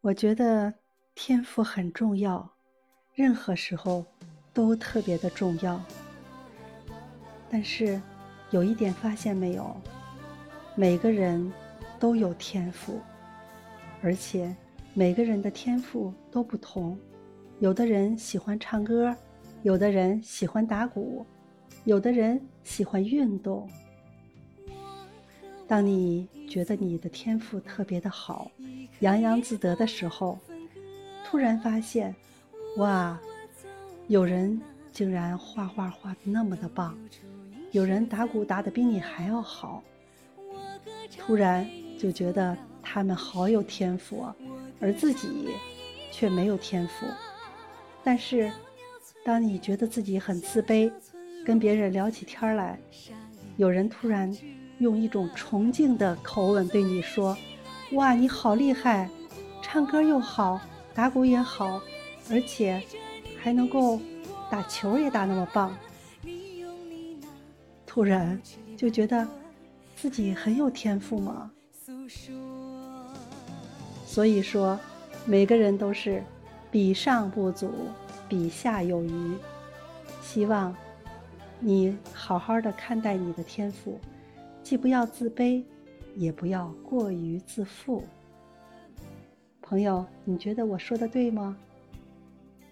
我觉得天赋很重要，任何时候都特别的重要。但是有一点发现没有？每个人都有天赋，而且每个人的天赋都不同。有的人喜欢唱歌，有的人喜欢打鼓，有的人喜欢运动。当你觉得你的天赋特别的好，洋洋自得的时候，突然发现，哇，有人竟然画画画的那么的棒，有人打鼓打的比你还要好，突然就觉得他们好有天赋，而自己却没有天赋。但是，当你觉得自己很自卑，跟别人聊起天来，有人突然。用一种崇敬的口吻对你说：“哇，你好厉害，唱歌又好，打鼓也好，而且还能够打球也打那么棒。”突然就觉得自己很有天赋吗？所以说，每个人都是比上不足，比下有余。希望你好好的看待你的天赋。既不要自卑，也不要过于自负。朋友，你觉得我说的对吗？